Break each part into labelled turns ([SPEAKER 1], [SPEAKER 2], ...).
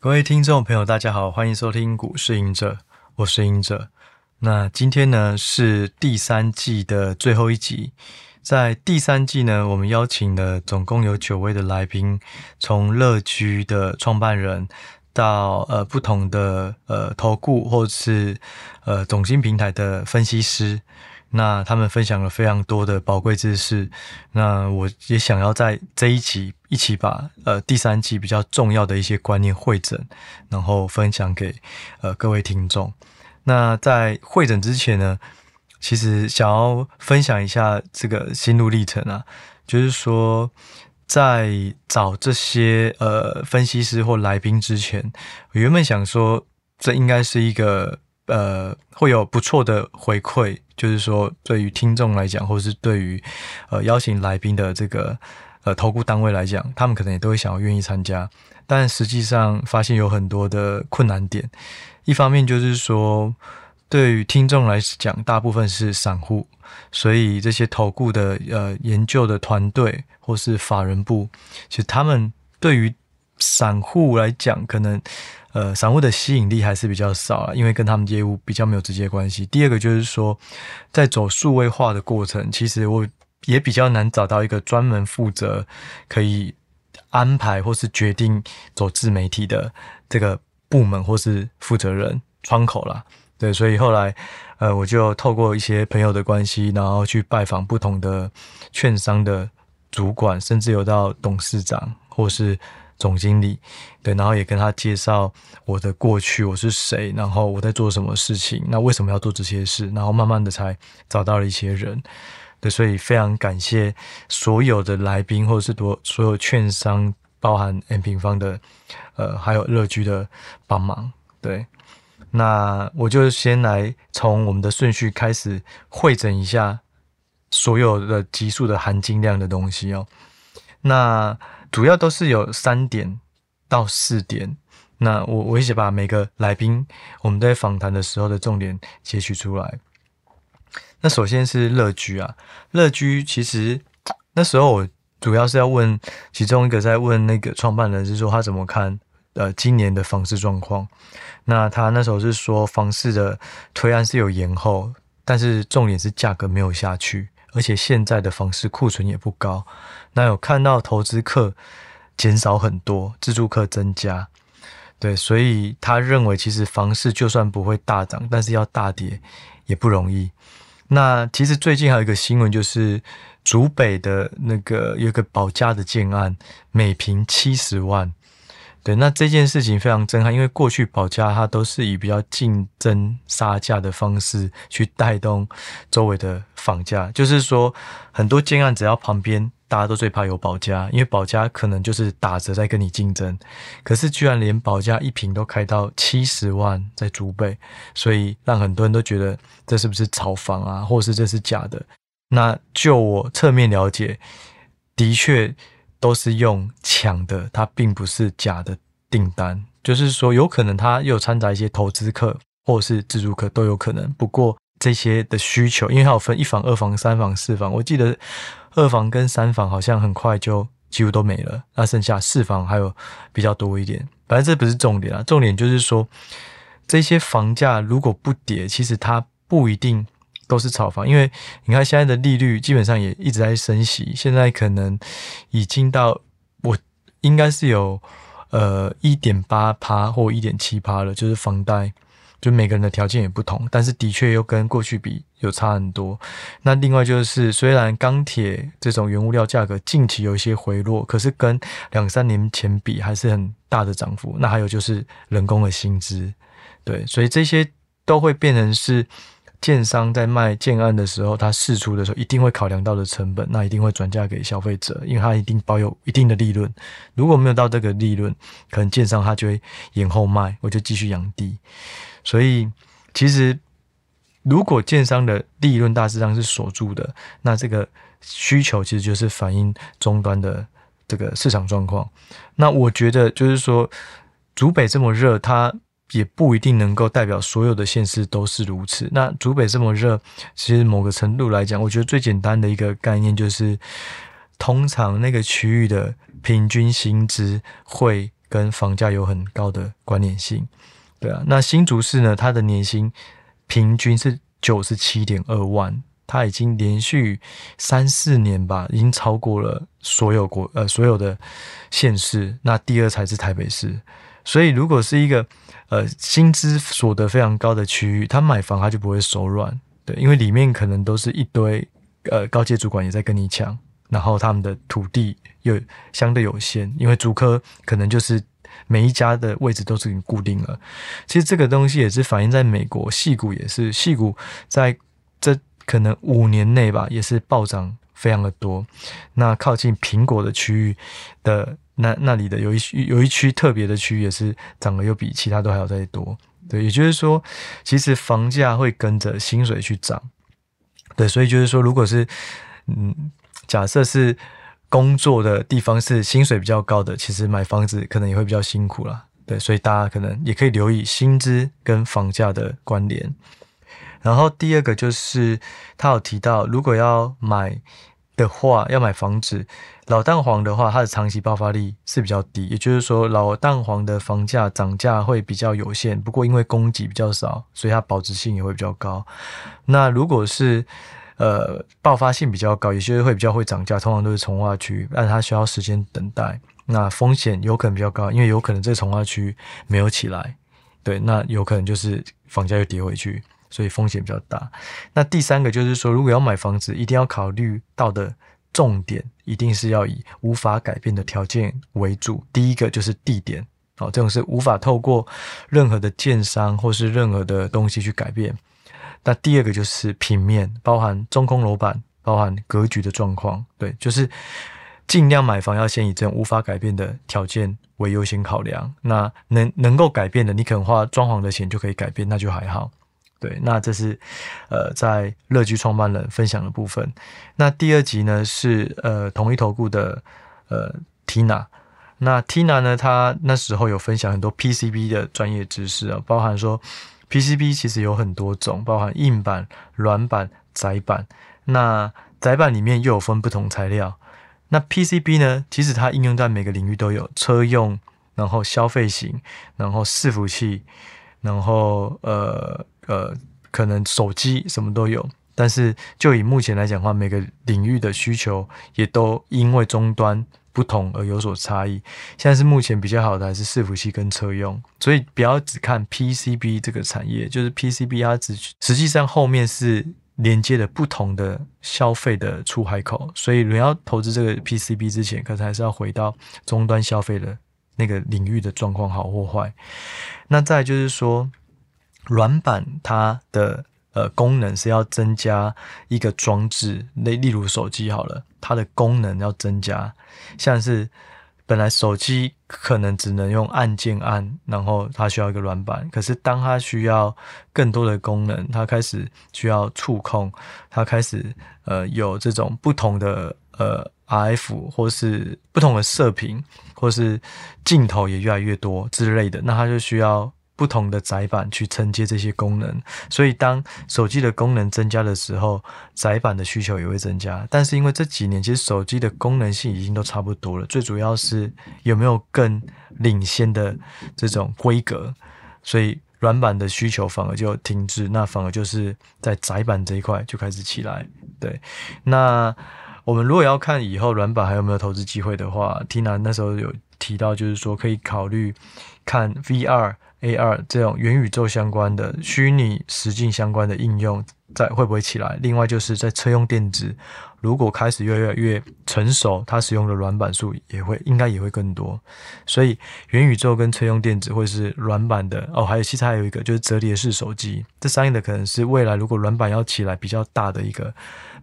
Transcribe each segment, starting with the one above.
[SPEAKER 1] 各位听众朋友，大家好，欢迎收听股市赢者，我是赢者。那今天呢是第三季的最后一集，在第三季呢，我们邀请了总共有九位的来宾，从乐居的创办人到呃不同的呃投顾或者是呃总经平台的分析师。那他们分享了非常多的宝贵知识，那我也想要在这一集一起把呃第三季比较重要的一些观念会诊，然后分享给呃各位听众。那在会诊之前呢，其实想要分享一下这个心路历程啊，就是说在找这些呃分析师或来宾之前，我原本想说这应该是一个。呃，会有不错的回馈，就是说，对于听众来讲，或是对于呃邀请来宾的这个呃投顾单位来讲，他们可能也都会想要愿意参加。但实际上发现有很多的困难点。一方面就是说，对于听众来讲，大部分是散户，所以这些投顾的呃研究的团队或是法人部，其实他们对于散户来讲，可能。呃，散户的吸引力还是比较少啊，因为跟他们业务比较没有直接关系。第二个就是说，在走数位化的过程，其实我也比较难找到一个专门负责可以安排或是决定走自媒体的这个部门或是负责人窗口啦。对，所以后来呃，我就透过一些朋友的关系，然后去拜访不同的券商的主管，甚至有到董事长或是。总经理，对，然后也跟他介绍我的过去，我是谁，然后我在做什么事情，那为什么要做这些事，然后慢慢的才找到了一些人，对，所以非常感谢所有的来宾，或者是多所有券商，包含 M 平方的，呃，还有乐居的帮忙，对，那我就先来从我们的顺序开始汇整一下所有的集数的含金量的东西哦，那。主要都是有三点到四点，那我我一起把每个来宾我们在访谈的时候的重点截取出来。那首先是乐居啊，乐居其实那时候我主要是要问其中一个在问那个创办人是说他怎么看呃今年的房市状况。那他那时候是说房市的推案是有延后，但是重点是价格没有下去。而且现在的房市库存也不高，那有看到投资客减少很多，自住客增加，对，所以他认为其实房市就算不会大涨，但是要大跌也不容易。那其实最近还有一个新闻，就是竹北的那个有个保家的建案，每坪七十万。对，那这件事情非常震撼，因为过去保家它都是以比较竞争杀价的方式去带动周围的房价，就是说很多建案只要旁边大家都最怕有保家，因为保家可能就是打折在跟你竞争，可是居然连保家一坪都开到七十万在竹北，所以让很多人都觉得这是不是炒房啊，或是这是假的？那就我侧面了解，的确。都是用抢的，它并不是假的订单，就是说有可能它又掺杂一些投资客或是自住客都有可能。不过这些的需求，因为它有分一房、二房、三房、四房，我记得二房跟三房好像很快就几乎都没了，那剩下四房还有比较多一点。反正这不是重点啊，重点就是说这些房价如果不跌，其实它不一定。都是炒房，因为你看现在的利率基本上也一直在升息，现在可能已经到我应该是有呃一点八趴或一点七趴了，就是房贷，就每个人的条件也不同，但是的确又跟过去比有差很多。那另外就是虽然钢铁这种原物料价格近期有一些回落，可是跟两三年前比还是很大的涨幅。那还有就是人工的薪资，对，所以这些都会变成是。建商在卖建案的时候，他释出的时候一定会考量到的成本，那一定会转嫁给消费者，因为他一定保有一定的利润。如果没有到这个利润，可能建商他就会延后卖，我就继续养地。所以，其实如果建商的利润大致上是锁住的，那这个需求其实就是反映终端的这个市场状况。那我觉得就是说，竹北这么热，它。也不一定能够代表所有的县市都是如此。那竹北这么热，其实某个程度来讲，我觉得最简单的一个概念就是，通常那个区域的平均薪资会跟房价有很高的关联性。对啊，那新竹市呢，它的年薪平均是九十七点二万，它已经连续三四年吧，已经超过了所有国呃所有的县市，那第二才是台北市。所以如果是一个呃薪资所得非常高的区域，他买房他就不会手软，对，因为里面可能都是一堆呃高阶主管也在跟你抢，然后他们的土地又相对有限，因为竹科可能就是。每一家的位置都是已经固定了。其实这个东西也是反映在美国，矽谷也是，矽谷在这可能五年内吧，也是暴涨非常的多。那靠近苹果的区域的那那里的有一区有一区特别的区域，也是涨得又比其他都还要再多。对，也就是说，其实房价会跟着薪水去涨。对，所以就是说，如果是嗯，假设是。工作的地方是薪水比较高的，其实买房子可能也会比较辛苦啦。对，所以大家可能也可以留意薪资跟房价的关联。然后第二个就是他有提到，如果要买的话，要买房子，老蛋黄的话，它的长期爆发力是比较低，也就是说老蛋黄的房价涨价会比较有限。不过因为供给比较少，所以它保值性也会比较高。那如果是呃，爆发性比较高，有些会比较会涨价，通常都是从化区，但它需要时间等待，那风险有可能比较高，因为有可能这个重划区没有起来，对，那有可能就是房价又跌回去，所以风险比较大。那第三个就是说，如果要买房子，一定要考虑到的重点，一定是要以无法改变的条件为主。第一个就是地点，哦，这种是无法透过任何的建商或是任何的东西去改变。那第二个就是平面，包含中空楼板，包含格局的状况，对，就是尽量买房要先以这种无法改变的条件为优先考量。那能能够改变的，你可能花装潢的钱就可以改变，那就还好。对，那这是呃在乐居创办人分享的部分。那第二集呢是呃同一投顾的呃 Tina，那 Tina 呢，她那时候有分享很多 PCB 的专业知识啊，包含说。PCB 其实有很多种，包含硬板、软板、窄板。那窄板里面又有分不同材料。那 PCB 呢？其实它应用在每个领域都有，车用，然后消费型，然后伺服器，然后呃呃，可能手机什么都有。但是就以目前来讲的话，每个领域的需求也都因为终端。不同而有所差异。现在是目前比较好的还是伺服器跟车用，所以不要只看 PCB 这个产业，就是 PCB 它只实际上后面是连接的不同的消费的出海口，所以你要投资这个 PCB 之前，可是还是要回到终端消费的那个领域的状况好或坏。那再就是说，软板它的。呃，功能是要增加一个装置，例例如手机好了，它的功能要增加，像是本来手机可能只能用按键按，然后它需要一个软板，可是当它需要更多的功能，它开始需要触控，它开始呃有这种不同的呃 RF 或是不同的射频，或是镜头也越来越多之类的，那它就需要。不同的载板去承接这些功能，所以当手机的功能增加的时候，载板的需求也会增加。但是因为这几年其实手机的功能性已经都差不多了，最主要是有没有更领先的这种规格，所以软板的需求反而就停滞，那反而就是在载板这一块就开始起来。对，那我们如果要看以后软板还有没有投资机会的话，Tina 那时候有提到，就是说可以考虑看 VR。AR 这种元宇宙相关的虚拟实境相关的应用在会不会起来？另外就是在车用电子，如果开始越来越成熟，它使用的软板数也会应该也会更多。所以元宇宙跟车用电子会是软板的哦，还有其实还有一个就是折叠式手机，这三个可能是未来如果软板要起来比较大的一个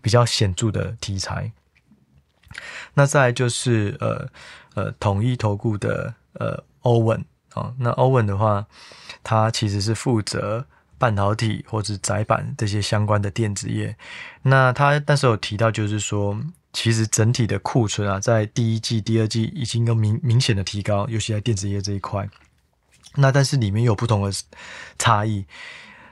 [SPEAKER 1] 比较显著的题材。那再就是呃呃统一投顾的呃欧文。哦，那欧文的话，他其实是负责半导体或者窄板这些相关的电子业。那他那时候有提到，就是说，其实整体的库存啊，在第一季、第二季已经有明明显的提高，尤其在电子业这一块。那但是里面有不同的差异。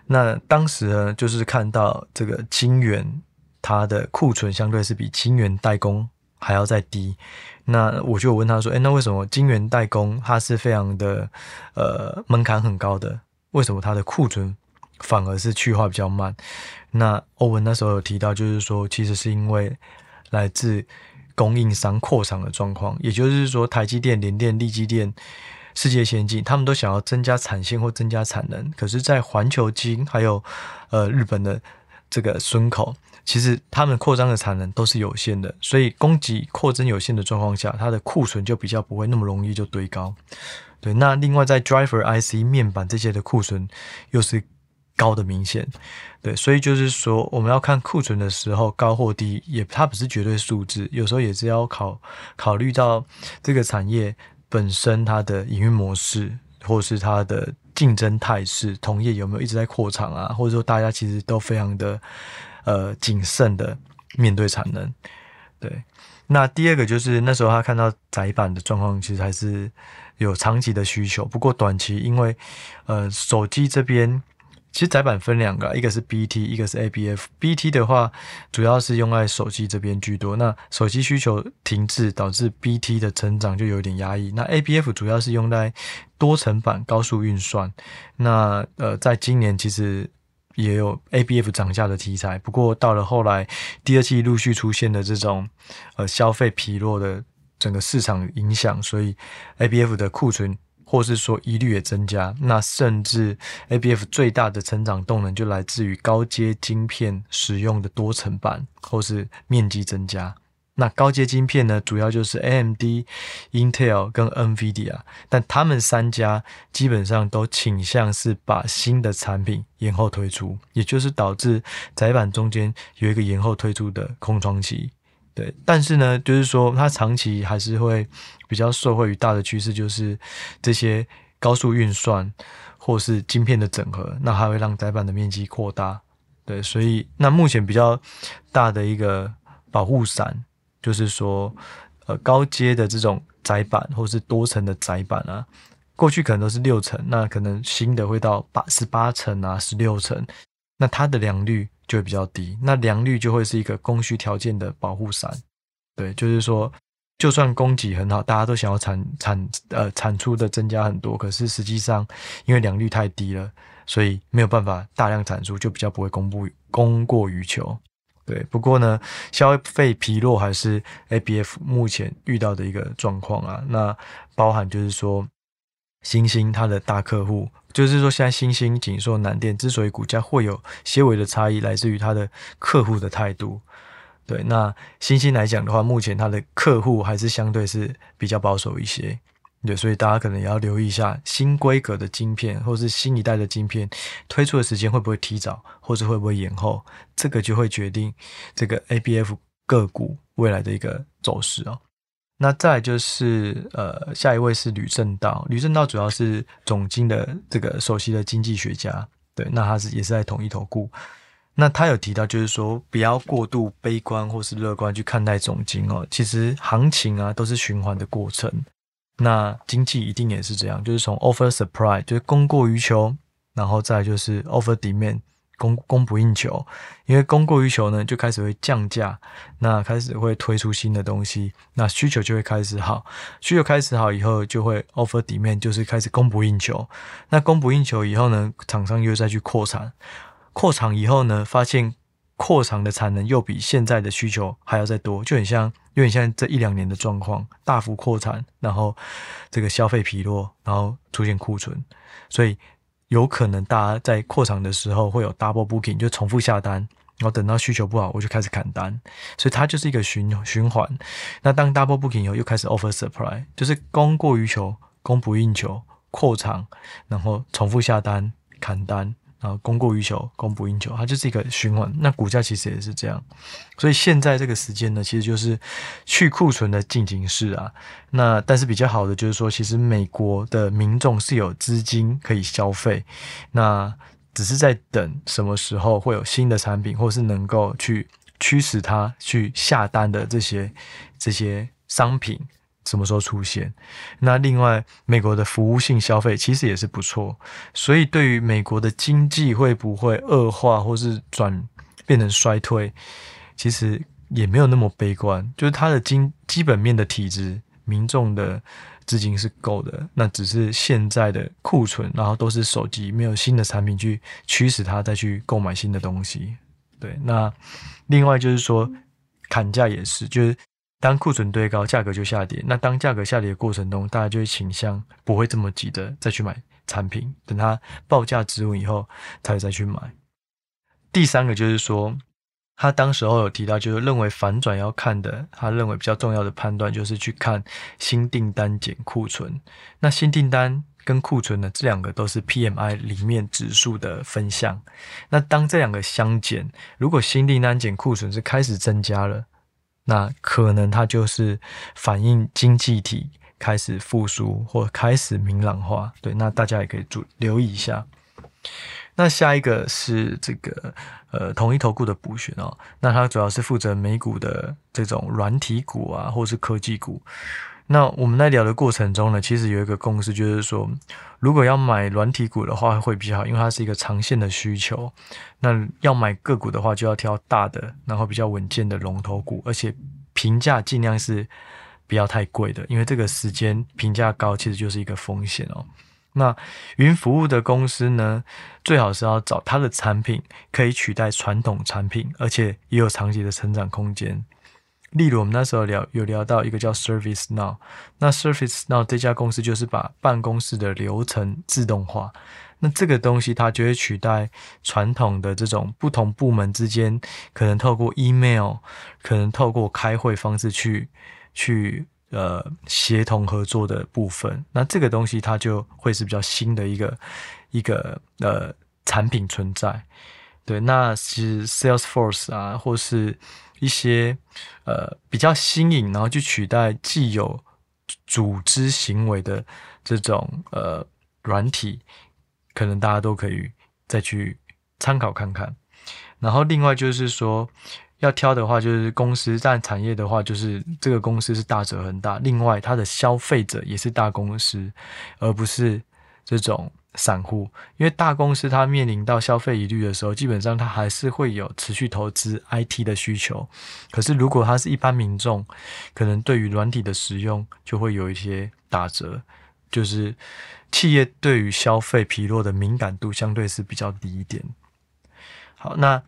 [SPEAKER 1] 那当时呢，就是看到这个晶圆，它的库存相对是比晶圆代工还要再低。那我就问他说：“诶，那为什么晶圆代工它是非常的呃门槛很高的？为什么它的库存反而是去化比较慢？”那欧文那时候有提到，就是说其实是因为来自供应商扩厂的状况，也就是说台积电、联电、力积电、世界先进，他们都想要增加产线或增加产能，可是，在环球晶还有呃日本的这个村口。其实他们扩张的产能都是有限的，所以供给扩增有限的状况下，它的库存就比较不会那么容易就堆高。对，那另外在 driver IC 面板这些的库存又是高的明显。对，所以就是说我们要看库存的时候高或低，也它不是绝对数字，有时候也是要考考虑到这个产业本身它的营运模式，或是它的竞争态势，同业有没有一直在扩厂啊，或者说大家其实都非常的。呃，谨慎的面对产能，对。那第二个就是那时候他看到窄板的状况，其实还是有长期的需求。不过短期因为呃手机这边，其实窄板分两个，一个是 BT，一个是 ABF。BT 的话主要是用在手机这边居多。那手机需求停滞，导致 BT 的成长就有点压抑。那 ABF 主要是用在多层板高速运算。那呃，在今年其实。也有 ABF 涨价的题材，不过到了后来，第二季陆续出现的这种呃消费疲弱的整个市场影响，所以 ABF 的库存或是说疑虑也增加。那甚至 ABF 最大的成长动能就来自于高阶晶片使用的多层板或是面积增加。那高阶晶片呢，主要就是 AMD、Intel 跟 NVIDIA，但他们三家基本上都倾向是把新的产品延后推出，也就是导致窄板中间有一个延后推出的空窗期。对，但是呢，就是说它长期还是会比较受惠于大的趋势，就是这些高速运算或是晶片的整合，那还会让载板的面积扩大。对，所以那目前比较大的一个保护伞。就是说，呃，高阶的这种载板或是多层的载板啊，过去可能都是六层，那可能新的会到八十八层啊，十六层，那它的良率就会比较低，那良率就会是一个供需条件的保护伞。对，就是说，就算供给很好，大家都想要产产呃产出的增加很多，可是实际上因为良率太低了，所以没有办法大量产出，就比较不会供不供过于求。对，不过呢，消费疲弱还是 ABF 目前遇到的一个状况啊。那包含就是说，星星它的大客户，就是说现在欣兴、景硕、南电之所以股价会有些微的差异，来自于它的客户的态度。对，那星星来讲的话，目前它的客户还是相对是比较保守一些。对，所以大家可能也要留意一下新规格的晶片，或是新一代的晶片推出的时间会不会提早，或是会不会延后，这个就会决定这个 ABF 个股未来的一个走势哦。那再就是呃，下一位是吕正道，吕正道主要是总经的这个首席的经济学家，对，那他是也是在统一投顾，那他有提到就是说不要过度悲观或是乐观去看待总经哦，其实行情啊都是循环的过程。那经济一定也是这样，就是从 over supply 就是供过于求，然后再就是 over demand 供供不应求，因为供过于求呢，就开始会降价，那开始会推出新的东西，那需求就会开始好，需求开始好以后就会 offer 底面就是开始供不应求，那供不应求以后呢，厂商又再去扩产，扩厂以后呢，发现。扩厂的产能又比现在的需求还要再多，就很像，有点像这一两年的状况，大幅扩产，然后这个消费疲弱，然后出现库存，所以有可能大家在扩场的时候会有 double booking，就重复下单，然后等到需求不好，我就开始砍单，所以它就是一个循循环。那当 double booking 以后，又开始 over supply，就是供过于求，供不应求，扩场，然后重复下单，砍单。啊，供过于求，供不应求，它就是一个循环。那股价其实也是这样，所以现在这个时间呢，其实就是去库存的进行式啊。那但是比较好的就是说，其实美国的民众是有资金可以消费，那只是在等什么时候会有新的产品，或是能够去驱使他去下单的这些这些商品。什么时候出现？那另外，美国的服务性消费其实也是不错，所以对于美国的经济会不会恶化或是转变成衰退，其实也没有那么悲观，就是它的经基本面的体质，民众的资金是够的，那只是现在的库存，然后都是手机，没有新的产品去驱使它再去购买新的东西。对，那另外就是说砍价也是，就是当库存堆高，价格就下跌。那当价格下跌的过程中，大家就会倾向不会这么急的再去买产品，等它报价止稳以后才再去买。第三个就是说。他当时候有提到，就是认为反转要看的，他认为比较重要的判断就是去看新订单减库存。那新订单跟库存呢，这两个都是 PMI 里面指数的分项。那当这两个相减，如果新订单减库存是开始增加了，那可能它就是反映经济体开始复苏或开始明朗化。对，那大家也可以注留意一下。那下一个是这个呃统一投顾的补选哦，那它主要是负责美股的这种软体股啊，或是科技股。那我们在聊的过程中呢，其实有一个共识，就是说，如果要买软体股的话会比较好，因为它是一个长线的需求。那要买个股的话，就要挑大的，然后比较稳健的龙头股，而且评价尽量是不要太贵的，因为这个时间评价高，其实就是一个风险哦。那云服务的公司呢，最好是要找它的产品可以取代传统产品，而且也有长期的成长空间。例如，我们那时候聊有聊到一个叫 ServiceNow，那 ServiceNow 这家公司就是把办公室的流程自动化，那这个东西它就会取代传统的这种不同部门之间可能透过 email，可能透过开会方式去去。呃，协同合作的部分，那这个东西它就会是比较新的一个一个呃产品存在。对，那是 Salesforce 啊，或是一些呃比较新颖，然后去取代既有组织行为的这种呃软体，可能大家都可以再去参考看看。然后另外就是说。要挑的话，就是公司占产业的话，就是这个公司是大者恒大。另外，它的消费者也是大公司，而不是这种散户。因为大公司它面临到消费疑虑的时候，基本上它还是会有持续投资 IT 的需求。可是，如果它是一般民众，可能对于软体的使用就会有一些打折。就是企业对于消费疲弱的敏感度相对是比较低一点。好，那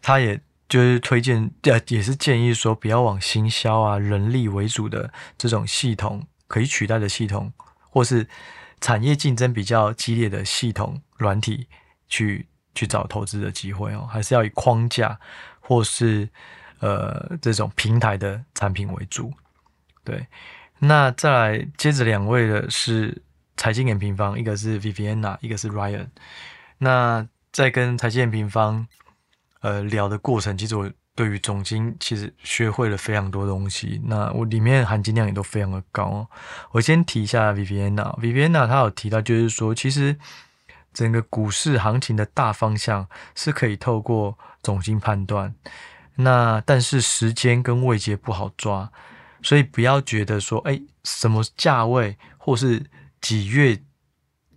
[SPEAKER 1] 他也。就是推荐，呃，也是建议说，不要往行销啊、人力为主的这种系统可以取代的系统，或是产业竞争比较激烈的系统软体去去找投资的机会哦，还是要以框架或是呃这种平台的产品为主。对，那再来接着两位的是财经眼平方，一个是 Viviana，一个是 Ryan。那在跟财经眼平方。呃，聊的过程，其实我对于总经其实学会了非常多东西。那我里面含金量也都非常的高。我先提一下 Viviana，Viviana 她有提到，就是说，其实整个股市行情的大方向是可以透过总经判断。那但是时间跟位阶不好抓，所以不要觉得说，哎，什么价位，或是几月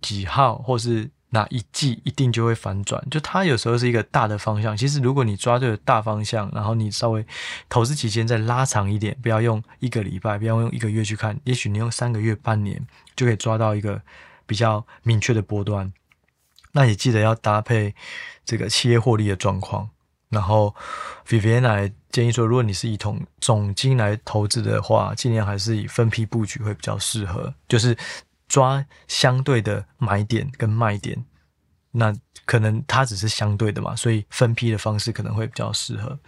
[SPEAKER 1] 几号，或是。哪一季一定就会反转，就它有时候是一个大的方向。其实如果你抓对了大方向，然后你稍微投资期间再拉长一点，不要用一个礼拜，不要用一个月去看，也许你用三个月、半年就可以抓到一个比较明确的波段。那也记得要搭配这个企业获利的状况。然后 Viviana 建议说，如果你是以总总金来投资的话，尽量还是以分批布局会比较适合，就是。抓相对的买点跟卖点，那可能它只是相对的嘛，所以分批的方式可能会比较适合。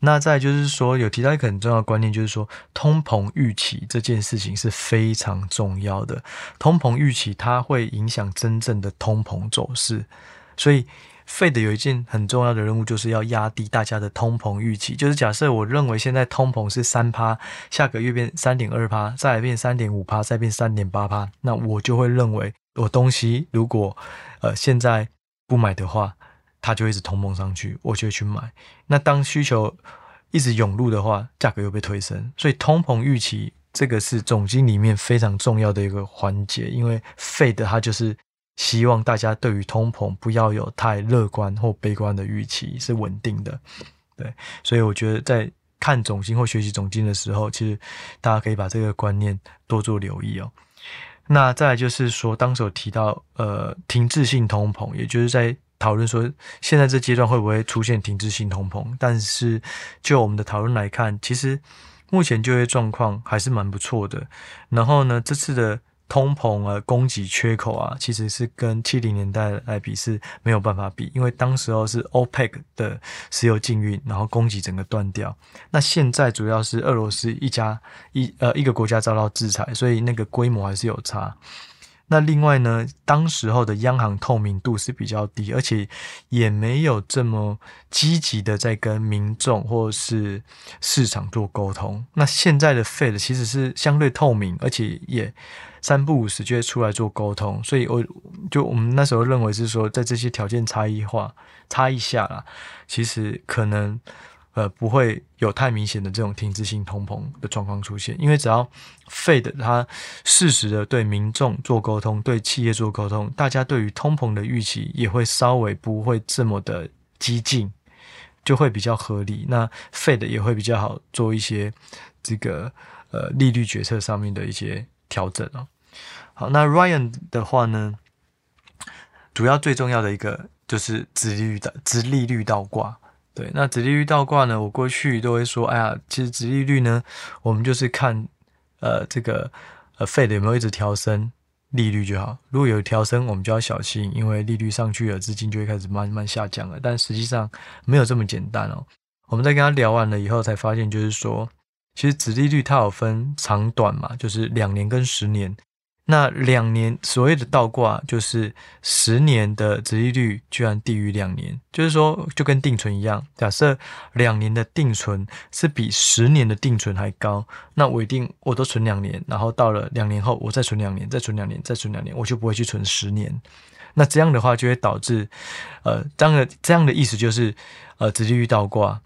[SPEAKER 1] 那再就是说，有提到一个很重要的观念，就是说通膨预期这件事情是非常重要的。通膨预期它会影响真正的通膨走势，所以。Fed 有一件很重要的任务，就是要压低大家的通膨预期。就是假设我认为现在通膨是三趴，下个月变三点二趴，再来变三点五趴，再变三点八趴，那我就会认为我东西如果呃现在不买的话，它就一直通膨上去，我就会去买。那当需求一直涌入的话，价格又被推升，所以通膨预期这个是总经里面非常重要的一个环节，因为 Fed 它就是。希望大家对于通膨不要有太乐观或悲观的预期，是稳定的。对，所以我觉得在看总经或学习总经的时候，其实大家可以把这个观念多做留意哦。那再来就是说，当时有提到呃停滞性通膨，也就是在讨论说现在这阶段会不会出现停滞性通膨。但是就我们的讨论来看，其实目前就业状况还是蛮不错的。然后呢，这次的。通膨啊，供给缺口啊，其实是跟七零年代来比是没有办法比，因为当时候是 OPEC 的石油禁运，然后供给整个断掉。那现在主要是俄罗斯一家一呃一个国家遭到制裁，所以那个规模还是有差。那另外呢，当时候的央行透明度是比较低，而且也没有这么积极的在跟民众或是市场做沟通。那现在的 Fed 其实是相对透明，而且也三不五时就会出来做沟通。所以我就我们那时候认为是说，在这些条件差异化差异下啦，其实可能。呃，不会有太明显的这种停滞性通膨的状况出现，因为只要 Fed 它适时的对民众做沟通，对企业做沟通，大家对于通膨的预期也会稍微不会这么的激进，就会比较合理。那 Fed 也会比较好做一些这个呃利率决策上面的一些调整哦。好，那 Ryan 的话呢，主要最重要的一个就是殖利率的殖利率倒挂。对，那殖利率倒挂呢？我过去都会说，哎呀，其实殖利率呢，我们就是看，呃，这个呃，Fed 有没有一直调升利率就好。如果有调升，我们就要小心，因为利率上去了，资金就会开始慢慢下降了。但实际上没有这么简单哦。我们在跟他聊完了以后，才发现就是说，其实殖利率它有分长短嘛，就是两年跟十年。那两年所谓的倒挂，就是十年的殖利率居然低于两年，就是说就跟定存一样，假设两年的定存是比十年的定存还高，那我一定我都存两年，然后到了两年后我再存两年，再存两年，再存两年，我就不会去存十年。那这样的话就会导致，呃，这样的这样的意思就是，呃，殖利率倒挂，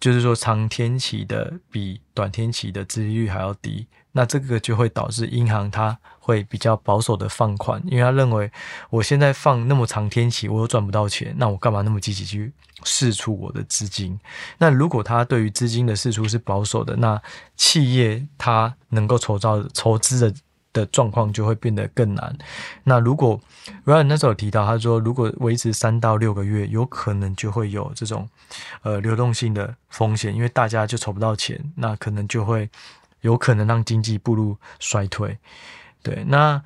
[SPEAKER 1] 就是说长天期的比短天期的殖利率还要低。那这个就会导致银行它会比较保守的放款，因为他认为我现在放那么长天期，我又赚不到钱，那我干嘛那么积极去释出我的资金？那如果他对于资金的释出是保守的，那企业它能够筹到筹资的的状况就会变得更难。那如果 Ryan 那时候有提到，他说如果维持三到六个月，有可能就会有这种呃流动性的风险，因为大家就筹不到钱，那可能就会。有可能让经济步入衰退，对，那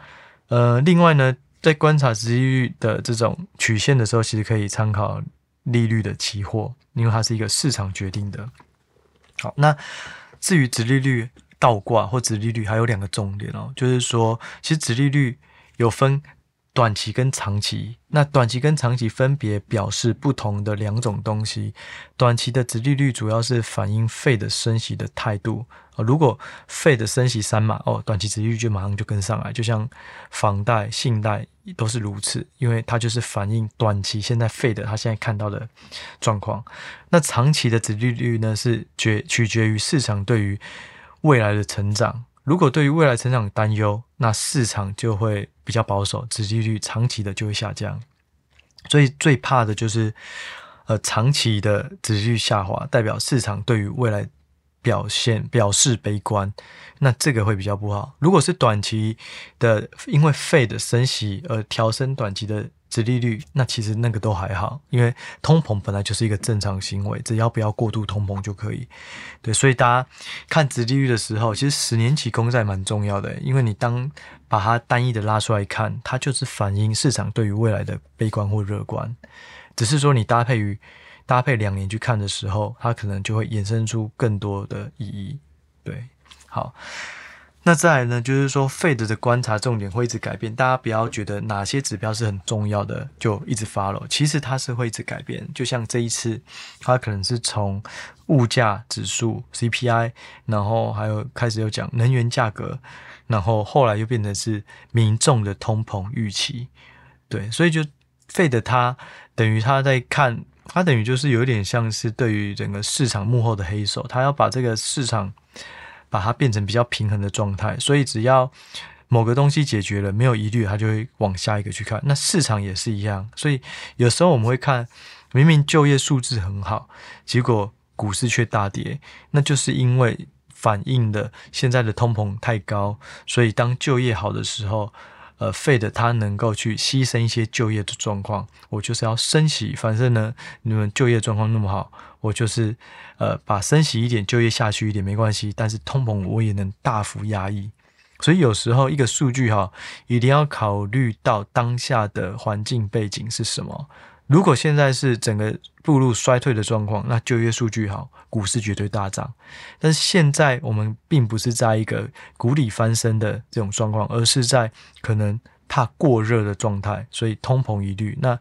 [SPEAKER 1] 呃，另外呢，在观察殖利率的这种曲线的时候，其实可以参考利率的期货，因为它是一个市场决定的。好，那至于殖利率倒挂或殖利率，还有两个重点哦，就是说，其实殖利率有分。短期跟长期，那短期跟长期分别表示不同的两种东西。短期的殖利率主要是反映 Fed 升息的态度啊。如果 Fed 升息三码哦，短期殖利率就马上就跟上来，就像房贷、信贷都是如此，因为它就是反映短期现在 Fed 它现在看到的状况。那长期的殖利率呢，是决取决于市场对于未来的成长。如果对于未来成长担忧，那市场就会比较保守，殖利率长期的就会下降。所以最怕的就是，呃，长期的殖利率下滑，代表市场对于未来表现表示悲观，那这个会比较不好。如果是短期的，因为 Fed 升息而调升短期的。殖利率，那其实那个都还好，因为通膨本来就是一个正常行为，只要不要过度通膨就可以。对，所以大家看殖利率的时候，其实十年期公债蛮重要的，因为你当把它单一的拉出来看，它就是反映市场对于未来的悲观或乐观。只是说你搭配于搭配两年去看的时候，它可能就会衍生出更多的意义。对，好。那再来呢，就是说，Fed 的观察重点会一直改变，大家不要觉得哪些指标是很重要的就一直 follow，其实它是会一直改变。就像这一次，它可能是从物价指数 CPI，然后还有开始有讲能源价格，然后后来又变成是民众的通膨预期。对，所以就 Fed 它等于他在看，它等于就是有点像是对于整个市场幕后的黑手，他要把这个市场。把它变成比较平衡的状态，所以只要某个东西解决了，没有疑虑，它就会往下一个去看。那市场也是一样，所以有时候我们会看，明明就业数字很好，结果股市却大跌，那就是因为反映的现在的通膨太高，所以当就业好的时候。呃费的他能够去牺牲一些就业的状况，我就是要升息。反正呢，你们就业状况那么好，我就是呃把升息一点，就业下去一点没关系。但是通膨我也能大幅压抑。所以有时候一个数据哈，一定要考虑到当下的环境背景是什么。如果现在是整个步入衰退的状况，那就业数据好，股市绝对大涨。但是现在我们并不是在一个谷底翻身的这种状况，而是在可能怕过热的状态，所以通膨疑虑。那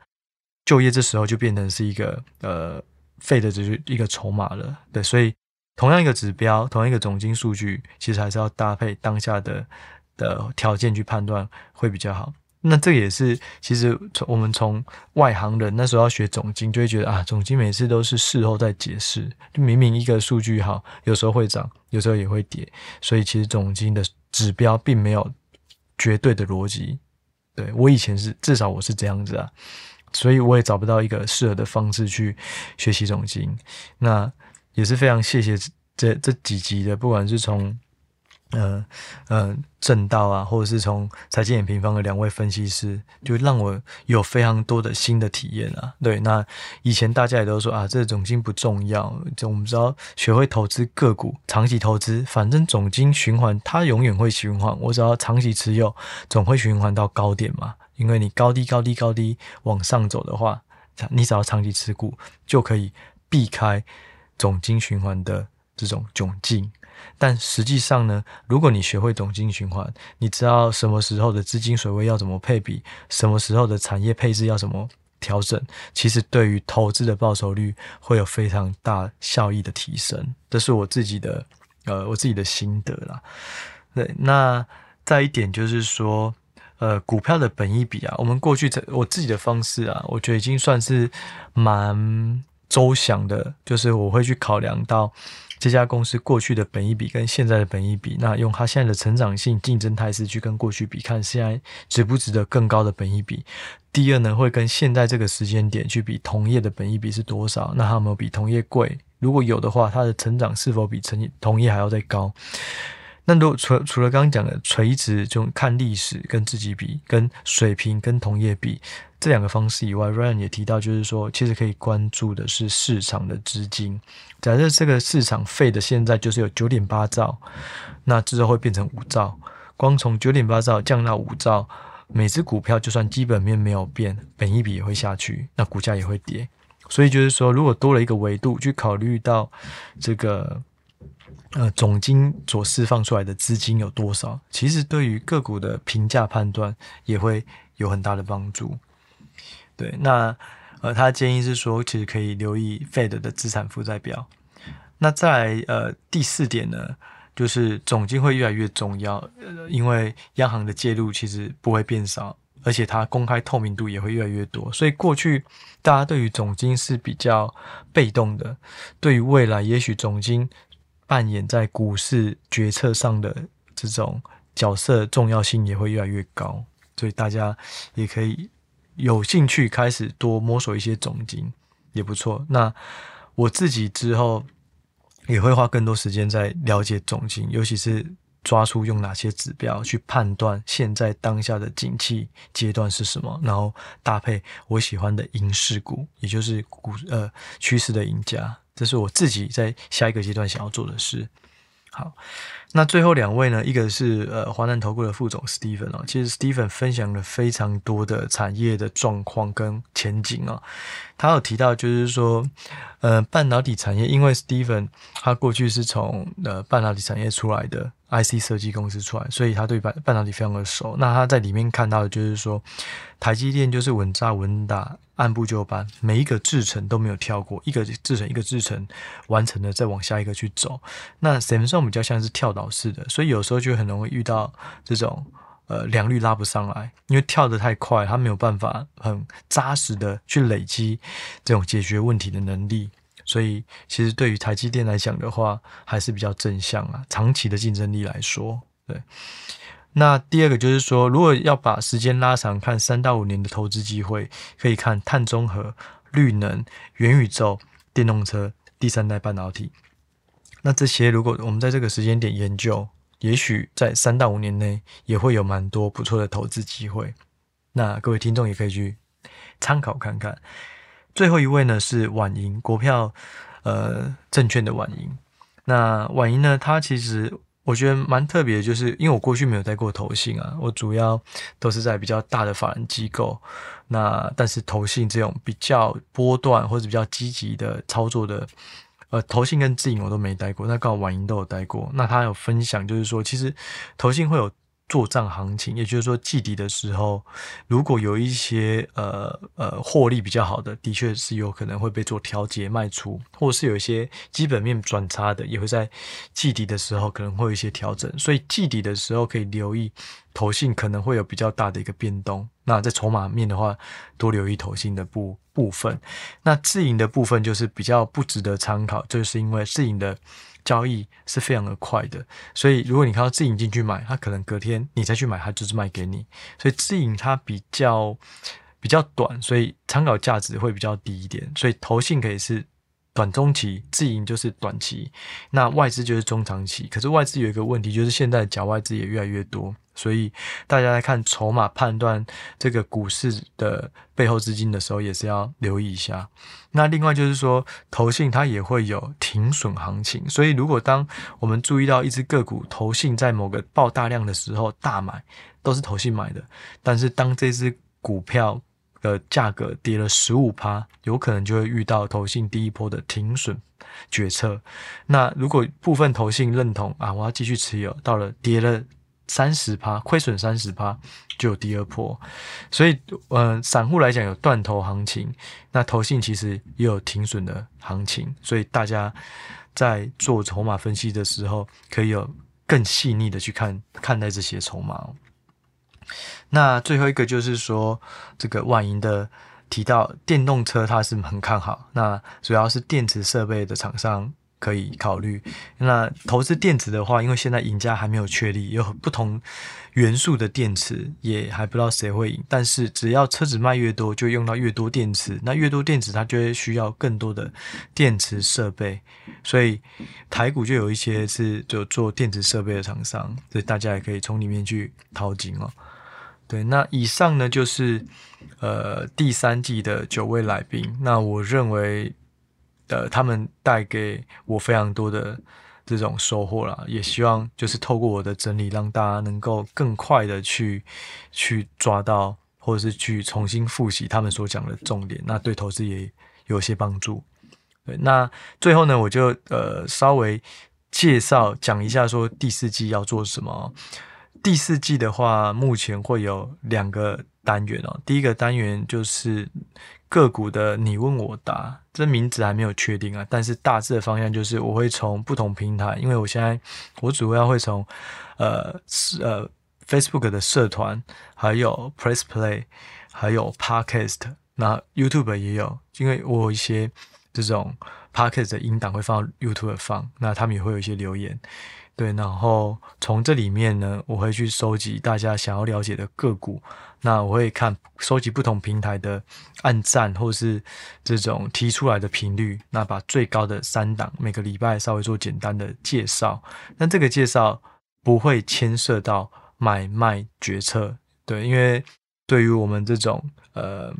[SPEAKER 1] 就业这时候就变成是一个呃废的，只是一个筹码了。对，所以同样一个指标，同样一个总经数据，其实还是要搭配当下的的条件去判断会比较好。那这也是，其实从我们从外行人那时候要学总经，就会觉得啊，总经每次都是事后再解释，就明明一个数据好，有时候会涨，有时候也会跌，所以其实总经的指标并没有绝对的逻辑。对，我以前是，至少我是这样子啊，所以我也找不到一个适合的方式去学习总经。那也是非常谢谢这这几集的，不管是从。嗯嗯，正道啊，或者是从财经眼平方的两位分析师，就让我有非常多的新的体验啊。对，那以前大家也都说啊，这总金不重要，就我们知道学会投资个股，长期投资，反正总金循环它永远会循环，我只要长期持有，总会循环到高点嘛。因为你高低高低高低往上走的话，你只要长期持股，就可以避开总经循环的这种窘境。但实际上呢，如果你学会总经循环，你知道什么时候的资金水位要怎么配比，什么时候的产业配置要怎么调整，其实对于投资的报酬率会有非常大效益的提升。这是我自己的呃我自己的心得啦。对，那再一点就是说，呃，股票的本益比啊，我们过去我自己的方式啊，我觉得已经算是蛮周详的，就是我会去考量到。这家公司过去的本益比跟现在的本益比，那用它现在的成长性、竞争态势去跟过去比，看现在值不值得更高的本益比。第二呢，会跟现在这个时间点去比同业的本益比是多少，那它有没有比同业贵？如果有的话，它的成长是否比成同业还要再高？那如果除除了刚刚讲的垂直，就看历史跟自己比，跟水平跟同业比这两个方式以外，Ryan 也提到，就是说其实可以关注的是市场的资金。假设这个市场费的现在就是有九点八兆，那之后会变成五兆。光从九点八兆降到五兆，每只股票就算基本面没有变，本一比也会下去，那股价也会跌。所以就是说，如果多了一个维度去考虑到这个。呃，总金所释放出来的资金有多少？其实对于个股的评价判断也会有很大的帮助。对，那呃，他建议是说，其实可以留意 Fed 的资产负债表。那在呃第四点呢，就是总金会越来越重要，呃，因为央行的介入其实不会变少，而且它公开透明度也会越来越多。所以过去大家对于总金是比较被动的，对于未来也许总金。扮演在股市决策上的这种角色重要性也会越来越高，所以大家也可以有兴趣开始多摸索一些总经也不错。那我自己之后也会花更多时间在了解总经，尤其是抓出用哪些指标去判断现在当下的景气阶段是什么，然后搭配我喜欢的赢势股，也就是股呃趋势的赢家。这是我自己在下一个阶段想要做的事。好，那最后两位呢？一个是呃华南投顾的副总 Steven 哦，其实 Steven 分享了非常多的产业的状况跟前景哦。他有提到就是说，呃，半导体产业，因为 Steven 他过去是从呃半导体产业出来的。IC 设计公司出来，所以他对半半导体非常的熟。那他在里面看到的就是说，台积电就是稳扎稳打，按部就班，每一个制程都没有跳过，一个制程一个制程完成了，再往下一个去走。那 Samsung 比较像是跳岛式的，所以有时候就很容易遇到这种呃良率拉不上来，因为跳得太快，它没有办法很扎实的去累积这种解决问题的能力。所以，其实对于台积电来讲的话，还是比较正向啊。长期的竞争力来说，对。那第二个就是说，如果要把时间拉长，看三到五年的投资机会，可以看碳中和、绿能、元宇宙、电动车、第三代半导体。那这些如果我们在这个时间点研究，也许在三到五年内也会有蛮多不错的投资机会。那各位听众也可以去参考看看。最后一位呢是婉盈国票，呃，证券的婉盈。那婉盈呢，它其实。我觉得蛮特别的，就是因为我过去没有带过投信啊，我主要都是在比较大的法人机构。那但是投信这种比较波段或者比较积极的操作的，呃，投信跟自营我都没带过。那刚好婉莹都有带过。那他有分享，就是说其实投信会有。做账行情，也就是说季底的时候，如果有一些呃呃获利比较好的，的确是有可能会被做调节卖出，或者是有一些基本面转差的，也会在季底的时候可能会有一些调整。所以季底的时候可以留意投信可能会有比较大的一个变动。那在筹码面的话，多留意投信的部部分。那自营的部分就是比较不值得参考，就是因为自营的。交易是非常的快的，所以如果你看到自营进去买，它可能隔天你再去买，它就是卖给你。所以自营它比较比较短，所以参考价值会比较低一点。所以投信可以是短中期，自营就是短期，那外资就是中长期。可是外资有一个问题，就是现在的假外资也越来越多。所以大家在看筹码判断这个股市的背后资金的时候，也是要留意一下。那另外就是说，投信它也会有停损行情。所以如果当我们注意到一只个股投信在某个爆大量的时候大买，都是投信买的。但是当这只股票的价格跌了十五趴，有可能就会遇到投信第一波的停损决策。那如果部分投信认同啊，我要继续持有，到了跌了。三十趴亏损三十趴就有第二波，所以嗯、呃，散户来讲有断头行情，那投信其实也有停损的行情，所以大家在做筹码分析的时候，可以有更细腻的去看看待这些筹码。那最后一个就是说，这个万盈的提到电动车，它是很看好，那主要是电池设备的厂商。可以考虑。那投资电池的话，因为现在赢家还没有确立，有不同元素的电池，也还不知道谁会赢。但是只要车子卖越多，就用到越多电池，那越多电池，它就会需要更多的电池设备。所以台股就有一些是就做电池设备的厂商，所以大家也可以从里面去淘金哦。对，那以上呢就是呃第三季的九位来宾。那我认为。呃，他们带给我非常多的这种收获啦，也希望就是透过我的整理，让大家能够更快的去去抓到，或者是去重新复习他们所讲的重点，那对投资也有些帮助。对，那最后呢，我就呃稍微介绍讲一下，说第四季要做什么。第四季的话，目前会有两个单元哦。第一个单元就是。个股的你问我答，这名字还没有确定啊，但是大致的方向就是我会从不同平台，因为我现在我主要会从呃呃 Facebook 的社团，还有 Press Play，还有 Podcast，那 YouTube 也有，因为我有一些这种 Podcast 的音档会放到 YouTube 放，那他们也会有一些留言。对，然后从这里面呢，我会去收集大家想要了解的个股。那我会看收集不同平台的按赞，或是这种提出来的频率。那把最高的三档每个礼拜稍微做简单的介绍。那这个介绍不会牵涉到买卖决策，对，因为对于我们这种呃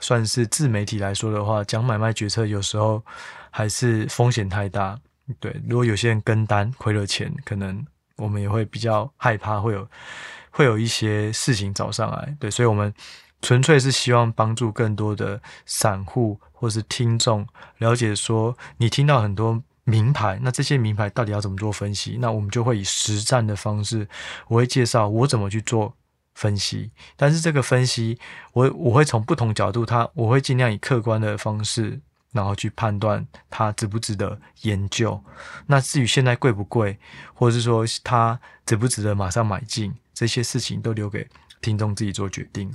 [SPEAKER 1] 算是自媒体来说的话，讲买卖决策有时候还是风险太大。对，如果有些人跟单亏了钱，可能我们也会比较害怕，会有会有一些事情找上来。对，所以我们纯粹是希望帮助更多的散户或是听众了解说，你听到很多名牌，那这些名牌到底要怎么做分析？那我们就会以实战的方式，我会介绍我怎么去做分析。但是这个分析，我我会从不同角度，它我会尽量以客观的方式。然后去判断它值不值得研究。那至于现在贵不贵，或者是说它值不值得马上买进，这些事情都留给听众自己做决定。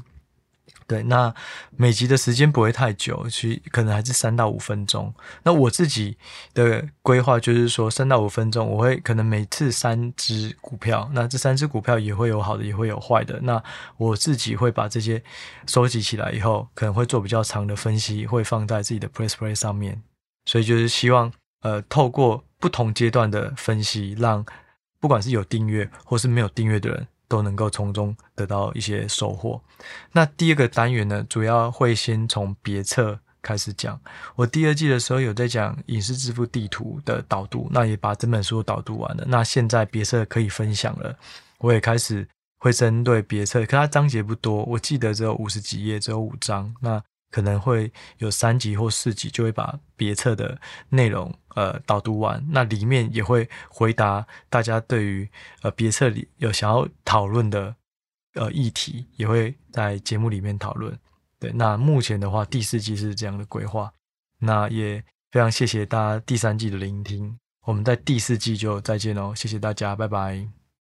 [SPEAKER 1] 对，那每集的时间不会太久，其实可能还是三到五分钟。那我自己的规划就是说，三到五分钟，我会可能每次三只股票，那这三只股票也会有好的，也会有坏的。那我自己会把这些收集起来以后，可能会做比较长的分析，会放在自己的 Press Play 上面。所以就是希望呃，透过不同阶段的分析，让不管是有订阅或是没有订阅的人都能够从中得到一些收获。那第二个单元呢，主要会先从别册开始讲。我第二季的时候有在讲影视致富地图的导读，那也把整本书导读完了。那现在别册可以分享了，我也开始会针对别册，可它章节不多，我记得只有五十几页，只有五章。那可能会有三集或四集，就会把别册的内容呃导读完。那里面也会回答大家对于呃别册里有想要讨论的呃议题，也会在节目里面讨论。对，那目前的话第四季是这样的规划。那也非常谢谢大家第三季的聆听，我们在第四季就再见喽，谢谢大家，拜拜。